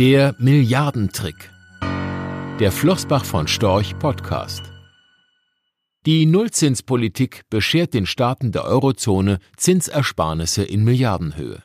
Der Milliardentrick. Der Flossbach von Storch Podcast. Die Nullzinspolitik beschert den Staaten der Eurozone Zinsersparnisse in Milliardenhöhe.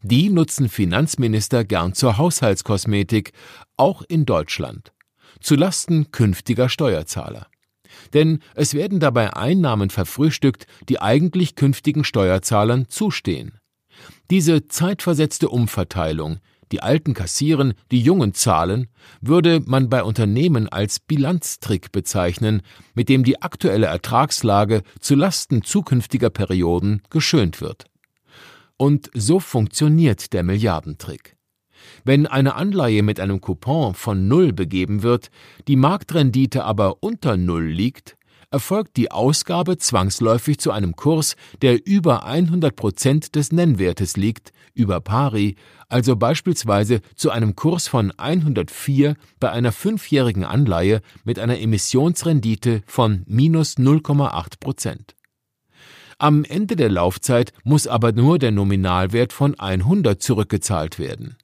Die nutzen Finanzminister gern zur Haushaltskosmetik, auch in Deutschland, zu Lasten künftiger Steuerzahler. Denn es werden dabei Einnahmen verfrühstückt, die eigentlich künftigen Steuerzahlern zustehen. Diese zeitversetzte Umverteilung, die Alten kassieren, die Jungen zahlen, würde man bei Unternehmen als Bilanztrick bezeichnen, mit dem die aktuelle Ertragslage zu Lasten zukünftiger Perioden geschönt wird. Und so funktioniert der Milliardentrick. Wenn eine Anleihe mit einem Coupon von Null begeben wird, die Marktrendite aber unter Null liegt, erfolgt die Ausgabe zwangsläufig zu einem Kurs, der über 100 Prozent des Nennwertes liegt, über pari, also beispielsweise zu einem Kurs von 104 bei einer fünfjährigen Anleihe mit einer Emissionsrendite von minus 0,8 Prozent. Am Ende der Laufzeit muss aber nur der Nominalwert von 100 zurückgezahlt werden.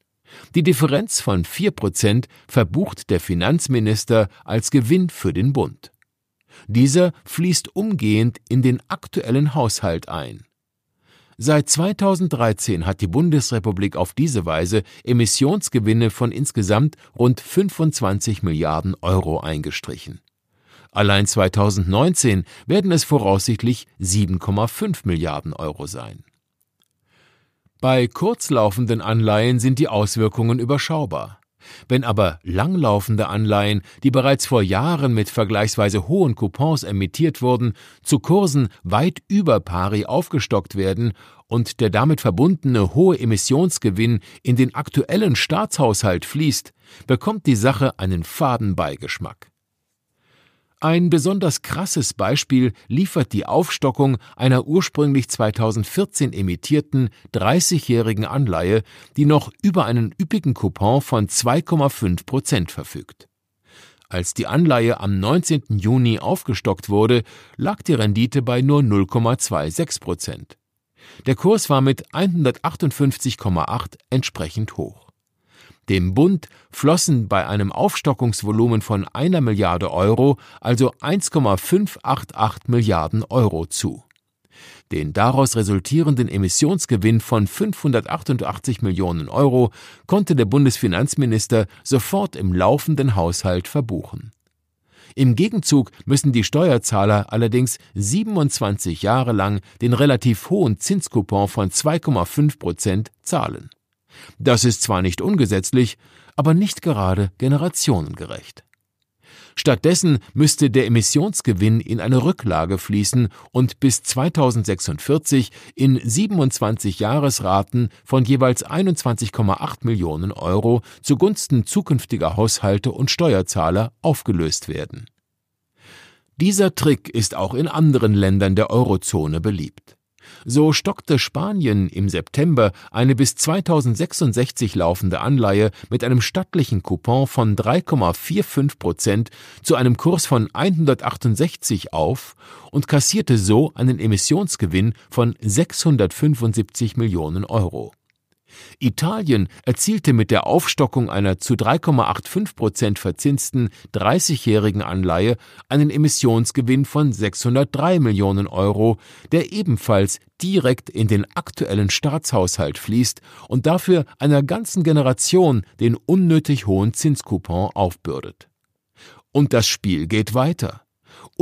Die Differenz von 4 Prozent verbucht der Finanzminister als Gewinn für den Bund. Dieser fließt umgehend in den aktuellen Haushalt ein. Seit 2013 hat die Bundesrepublik auf diese Weise Emissionsgewinne von insgesamt rund 25 Milliarden Euro eingestrichen. Allein 2019 werden es voraussichtlich 7,5 Milliarden Euro sein. Bei kurzlaufenden Anleihen sind die Auswirkungen überschaubar. Wenn aber langlaufende Anleihen, die bereits vor Jahren mit vergleichsweise hohen Coupons emittiert wurden, zu Kursen weit über pari aufgestockt werden und der damit verbundene hohe Emissionsgewinn in den aktuellen Staatshaushalt fließt, bekommt die Sache einen faden Beigeschmack. Ein besonders krasses Beispiel liefert die Aufstockung einer ursprünglich 2014 emittierten 30-jährigen Anleihe, die noch über einen üppigen Coupon von 2,5 Prozent verfügt. Als die Anleihe am 19. Juni aufgestockt wurde, lag die Rendite bei nur 0,26 Prozent. Der Kurs war mit 158,8 entsprechend hoch. Dem Bund flossen bei einem Aufstockungsvolumen von einer Milliarde Euro also 1,588 Milliarden Euro zu. Den daraus resultierenden Emissionsgewinn von 588 Millionen Euro konnte der Bundesfinanzminister sofort im laufenden Haushalt verbuchen. Im Gegenzug müssen die Steuerzahler allerdings 27 Jahre lang den relativ hohen Zinscoupon von 2,5 Prozent zahlen. Das ist zwar nicht ungesetzlich, aber nicht gerade generationengerecht. Stattdessen müsste der Emissionsgewinn in eine Rücklage fließen und bis 2046 in 27 Jahresraten von jeweils 21,8 Millionen Euro zugunsten zukünftiger Haushalte und Steuerzahler aufgelöst werden. Dieser Trick ist auch in anderen Ländern der Eurozone beliebt. So stockte Spanien im September eine bis 2066 laufende Anleihe mit einem stattlichen Coupon von 3,45 Prozent zu einem Kurs von 168 auf und kassierte so einen Emissionsgewinn von 675 Millionen Euro. Italien erzielte mit der Aufstockung einer zu 3,85 Prozent verzinsten 30-jährigen Anleihe einen Emissionsgewinn von 603 Millionen Euro, der ebenfalls direkt in den aktuellen Staatshaushalt fließt und dafür einer ganzen Generation den unnötig hohen Zinscoupon aufbürdet. Und das Spiel geht weiter.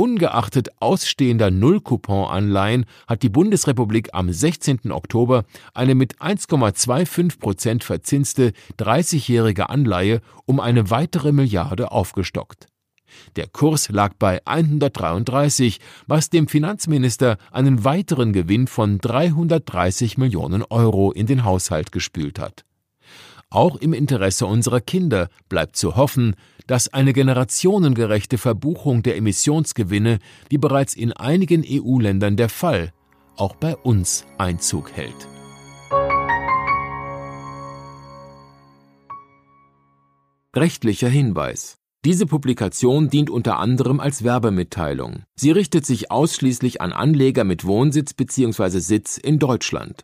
Ungeachtet ausstehender Nullcoupon-Anleihen hat die Bundesrepublik am 16. Oktober eine mit 1,25 Prozent verzinste 30-jährige Anleihe um eine weitere Milliarde aufgestockt. Der Kurs lag bei 133, was dem Finanzminister einen weiteren Gewinn von 330 Millionen Euro in den Haushalt gespült hat. Auch im Interesse unserer Kinder bleibt zu hoffen, dass eine generationengerechte Verbuchung der Emissionsgewinne, wie bereits in einigen EU-Ländern der Fall, auch bei uns Einzug hält. Rechtlicher Hinweis diese Publikation dient unter anderem als Werbemitteilung. Sie richtet sich ausschließlich an Anleger mit Wohnsitz bzw. Sitz in Deutschland.